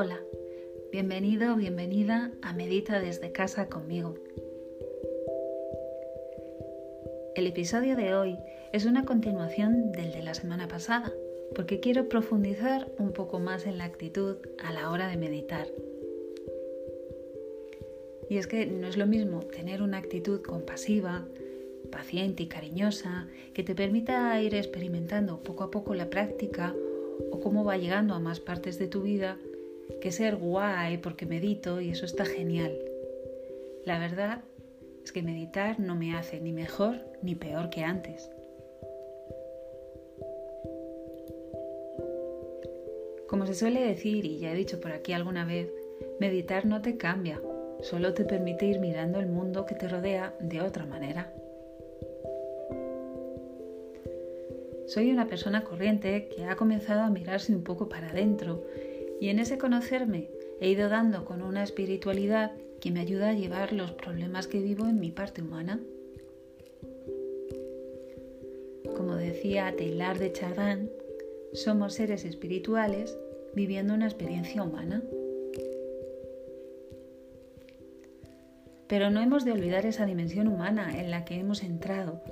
Hola, bienvenido o bienvenida a Medita desde casa conmigo. El episodio de hoy es una continuación del de la semana pasada, porque quiero profundizar un poco más en la actitud a la hora de meditar. Y es que no es lo mismo tener una actitud compasiva, paciente y cariñosa que te permita ir experimentando poco a poco la práctica o cómo va llegando a más partes de tu vida que ser guay porque medito y eso está genial. La verdad es que meditar no me hace ni mejor ni peor que antes. Como se suele decir, y ya he dicho por aquí alguna vez, meditar no te cambia, solo te permite ir mirando el mundo que te rodea de otra manera. Soy una persona corriente que ha comenzado a mirarse un poco para adentro y en ese conocerme he ido dando con una espiritualidad que me ayuda a llevar los problemas que vivo en mi parte humana. Como decía Taylor de Chardin, somos seres espirituales viviendo una experiencia humana. Pero no hemos de olvidar esa dimensión humana en la que hemos entrado,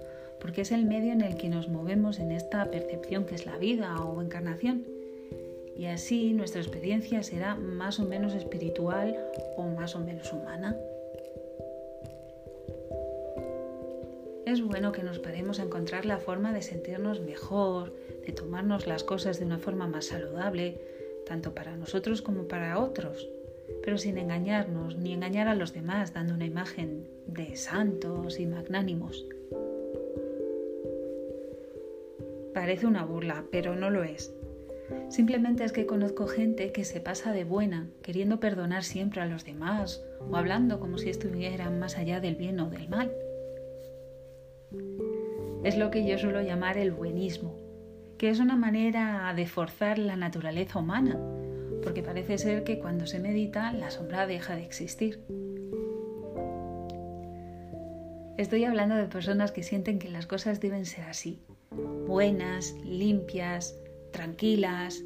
porque es el medio en el que nos movemos en esta percepción que es la vida o encarnación. Y así nuestra experiencia será más o menos espiritual o más o menos humana. Es bueno que nos paremos a encontrar la forma de sentirnos mejor, de tomarnos las cosas de una forma más saludable, tanto para nosotros como para otros, pero sin engañarnos ni engañar a los demás dando una imagen de santos y magnánimos. Parece una burla, pero no lo es. Simplemente es que conozco gente que se pasa de buena, queriendo perdonar siempre a los demás o hablando como si estuvieran más allá del bien o del mal. Es lo que yo suelo llamar el buenismo, que es una manera de forzar la naturaleza humana, porque parece ser que cuando se medita la sombra deja de existir. Estoy hablando de personas que sienten que las cosas deben ser así, buenas, limpias, tranquilas,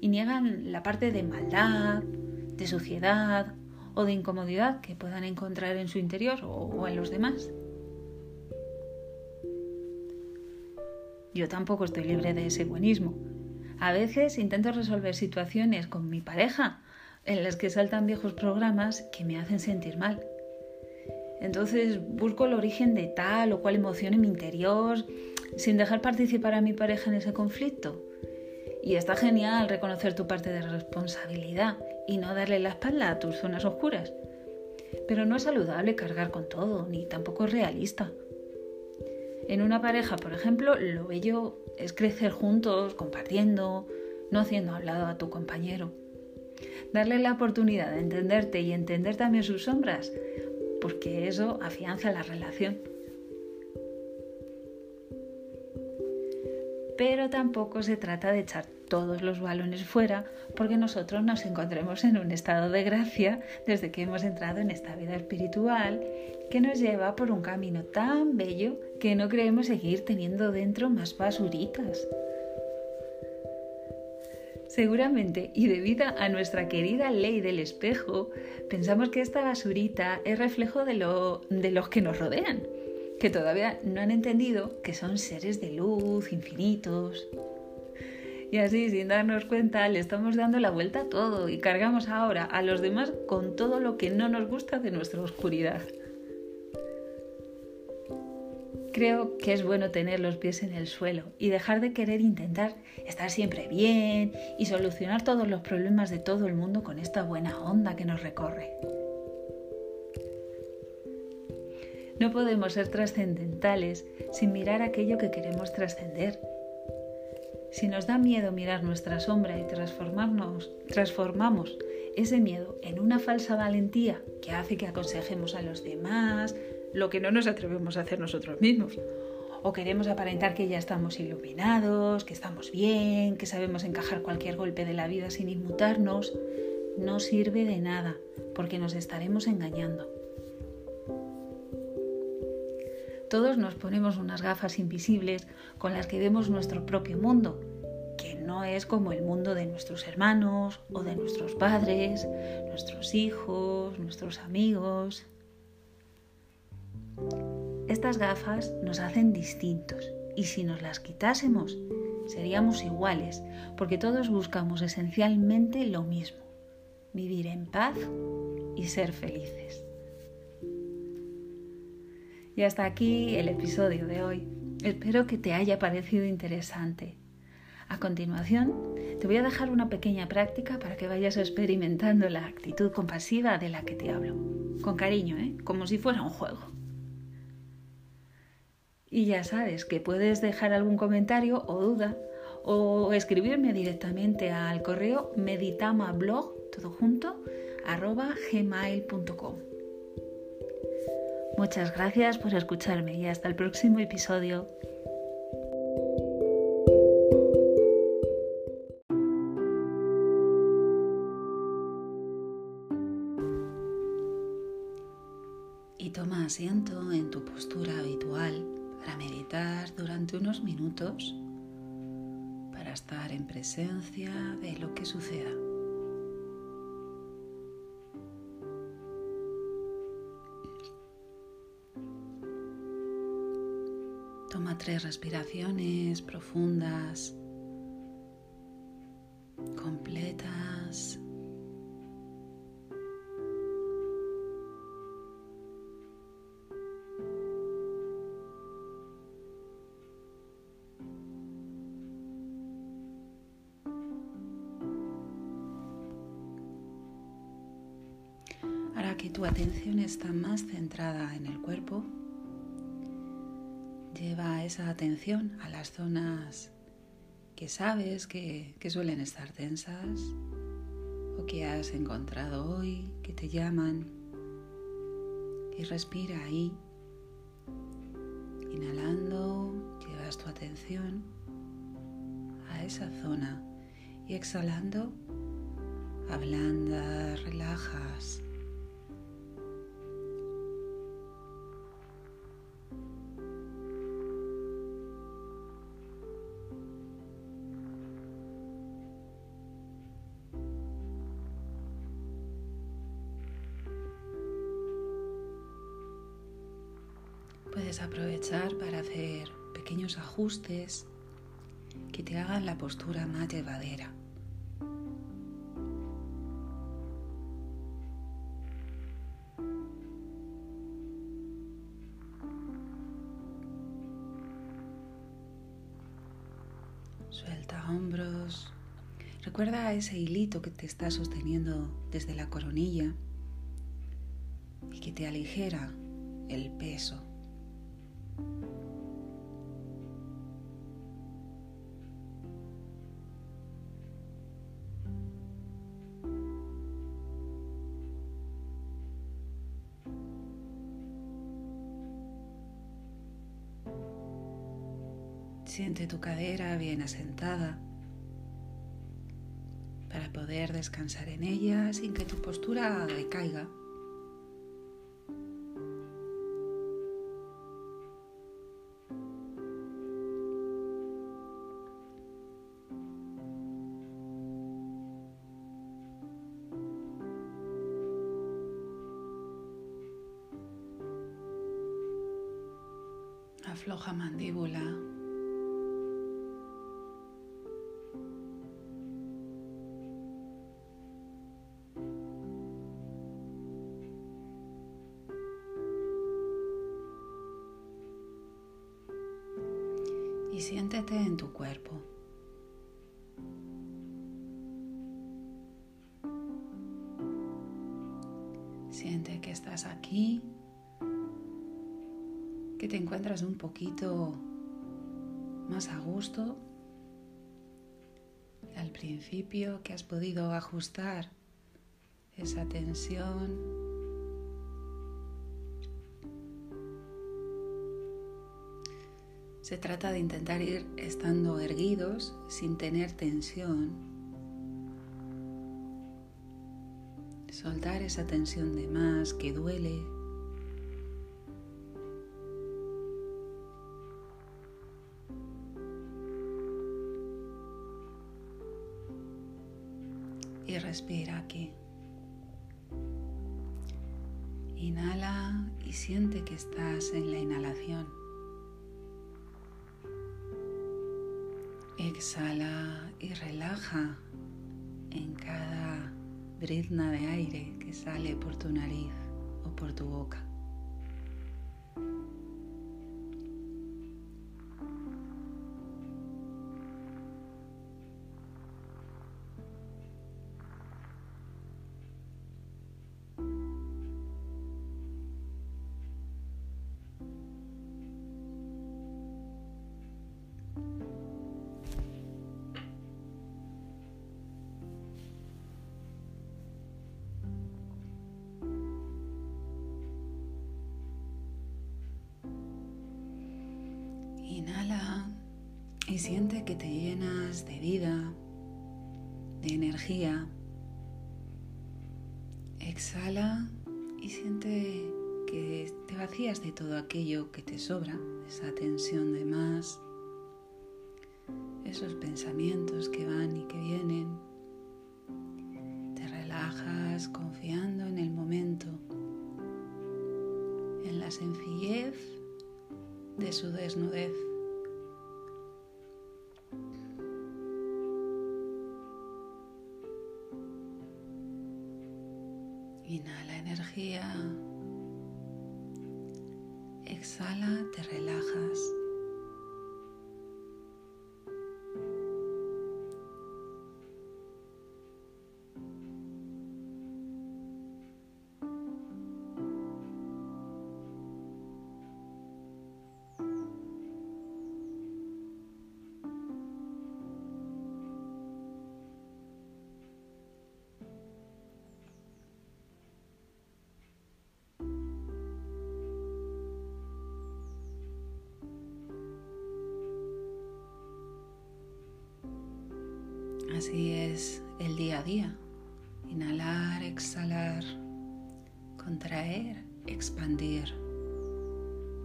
y niegan la parte de maldad, de suciedad o de incomodidad que puedan encontrar en su interior o, en los demás. Yo tampoco estoy libre de ese buenismo. A veces intento resolver situaciones con mi pareja en las que saltan viejos programas que me hacen sentir mal. Entonces busco el origen de tal o cual emoción en mi interior sin dejar participar a mi pareja en ese conflicto. Y está genial reconocer tu parte de responsabilidad y no darle la espalda a tus zonas oscuras. Pero no es saludable cargar con todo, ni tampoco es realista. En una pareja, por ejemplo, lo bello es crecer juntos, compartiendo, no haciendo hablado a tu compañero. Darle la oportunidad de entenderte y entender también sus sombras, porque eso afianza la relación. Pero tampoco se trata de echar todos los balones fuera porque nosotros nos encontremos en un estado de gracia desde que hemos entrado en esta vida espiritual que nos lleva por un camino tan bello que no creemos seguir teniendo dentro más basuritas. Seguramente, y debido a nuestra querida ley del espejo, pensamos que esta basurita es reflejo de, lo, de los que nos rodean que todavía no han entendido que son seres de luz, infinitos. Y así, sin darnos cuenta, le estamos dando la vuelta a todo y cargamos ahora a los demás con todo lo que no nos gusta de nuestra oscuridad. Creo que es bueno tener los pies en el suelo y dejar de querer intentar estar siempre bien y solucionar todos los problemas de todo el mundo con esta buena onda que nos recorre. No podemos ser trascendentales sin mirar aquello que queremos trascender. Si nos da miedo mirar nuestra sombra y transformarnos, transformamos ese miedo en una falsa valentía que hace que aconsejemos a los demás lo que no nos atrevemos a hacer nosotros mismos. O queremos aparentar que ya estamos iluminados, que estamos bien, que sabemos encajar cualquier golpe de la vida sin inmutarnos. No sirve de nada, porque nos estaremos engañando. Todos nos ponemos unas gafas invisibles con las que vemos nuestro propio mundo, que no es como el mundo de nuestros hermanos o de nuestros padres, nuestros hijos, nuestros amigos. Estas gafas nos hacen distintos y si nos las quitásemos seríamos iguales, porque todos buscamos esencialmente lo mismo, vivir en paz y ser felices. Y hasta aquí el episodio de hoy. Espero que te haya parecido interesante. A continuación, te voy a dejar una pequeña práctica para que vayas experimentando la actitud compasiva de la que te hablo. Con cariño, ¿eh? como si fuera un juego. Y ya sabes que puedes dejar algún comentario o duda o escribirme directamente al correo meditamablog, todo junto, gmail.com. Muchas gracias por escucharme y hasta el próximo episodio. Y toma asiento en tu postura habitual para meditar durante unos minutos, para estar en presencia de lo que suceda. Tres respiraciones profundas, completas. Ahora que tu atención está más centrada en el cuerpo, Lleva esa atención a las zonas que sabes que, suelen estar tensas o que has encontrado hoy, que te llaman. Y respira ahí. Inhalando, llevas tu atención a esa zona y exhalando, ablandas, relajas. Puedes aprovechar para hacer pequeños ajustes que te hagan la postura más llevadera. Suelta hombros. Recuerda ese hilito que te está sosteniendo desde la coronilla y que te aligera el peso. Siente tu cadera bien asentada para poder descansar en ella sin que tu postura decaiga. Afloja mandíbula. Y siéntete en tu cuerpo. Siente que estás aquí que te encuentras un poquito más a gusto al principio, que has podido ajustar esa tensión. Se trata de intentar ir estando erguidos sin tener tensión. Soltar esa tensión de más que duele. Respira aquí. Inhala y siente que estás en la inhalación. Exhala y relaja en cada brizna de aire que sale por tu nariz o por tu boca. Y siente que te llenas de vida, de energía. Exhala y siente que te vacías de todo aquello que te sobra, esa tensión de más, esos pensamientos que van y que vienen. Te relajas confiando en el momento, en la sencillez de su desnudez. Inhala energía. Exhala, te relajas. Así es el día a día. Inhalar, exhalar, contraer, expandir.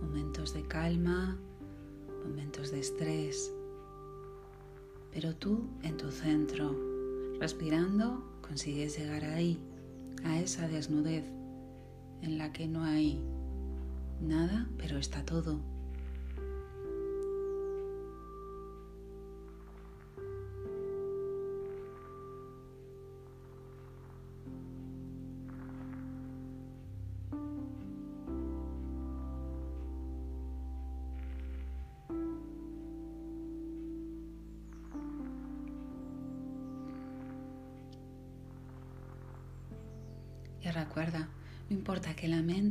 Momentos de calma, momentos de estrés. Pero tú en tu centro, respirando, consigues llegar ahí, a esa desnudez en la que no hay nada, pero está todo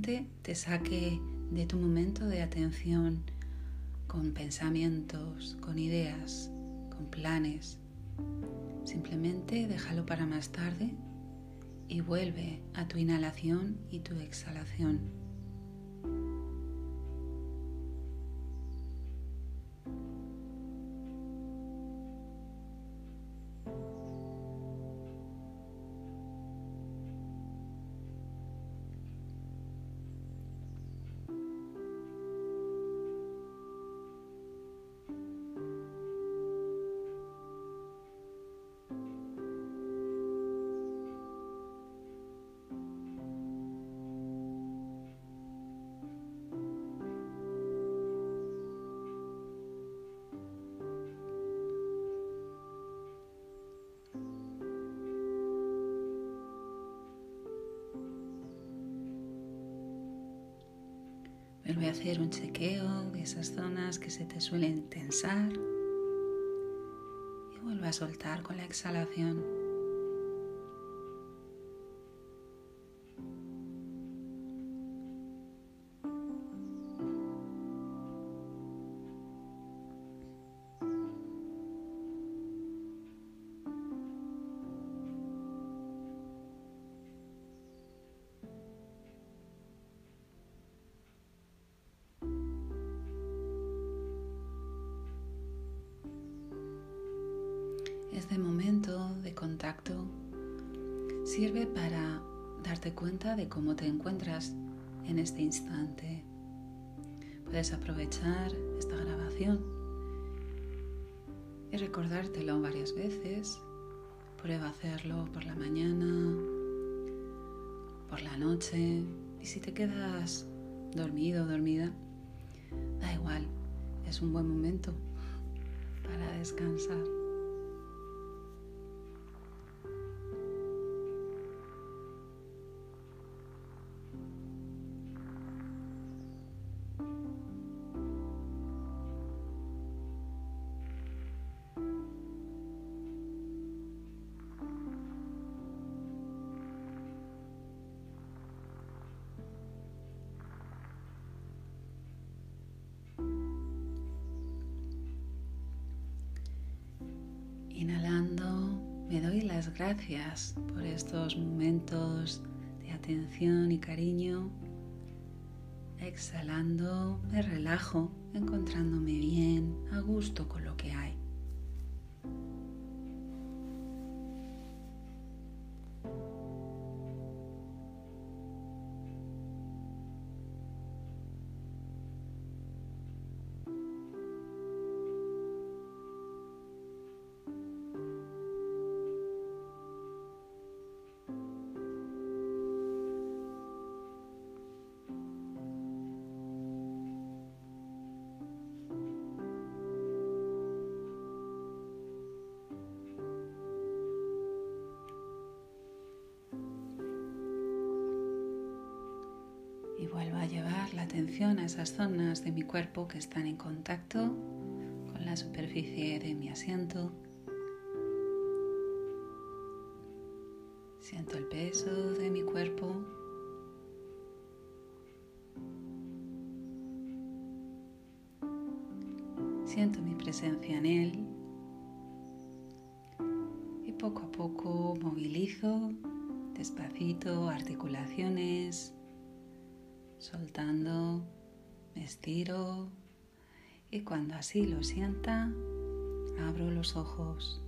te saque de tu momento de atención con pensamientos, con ideas, con planes. Simplemente déjalo para más tarde y vuelve a tu inhalación y tu exhalación. Vuelve a hacer un chequeo de esas zonas que se te suelen tensar y vuelve a soltar con la exhalación. Sirve para darte cuenta de cómo te encuentras en este instante. Puedes aprovechar esta grabación y recordártelo varias veces Prueba hacerlo por la mañana, por la noche y si te quedas dormido o dormida, da igual, es un buen momento para descansar. Doy las gracias por estos momentos de atención y cariño. Exhalando, me relajo, encontrándome bien, a gusto con lo que hay. Llevar la atención a esas zonas de mi cuerpo que están en contacto con la superficie de mi asiento. Siento el peso de mi cuerpo. Siento mi presencia en él. Y poco a poco movilizo despacito articulaciones, soltando, me estiro y cuando así lo sienta, abro los ojos.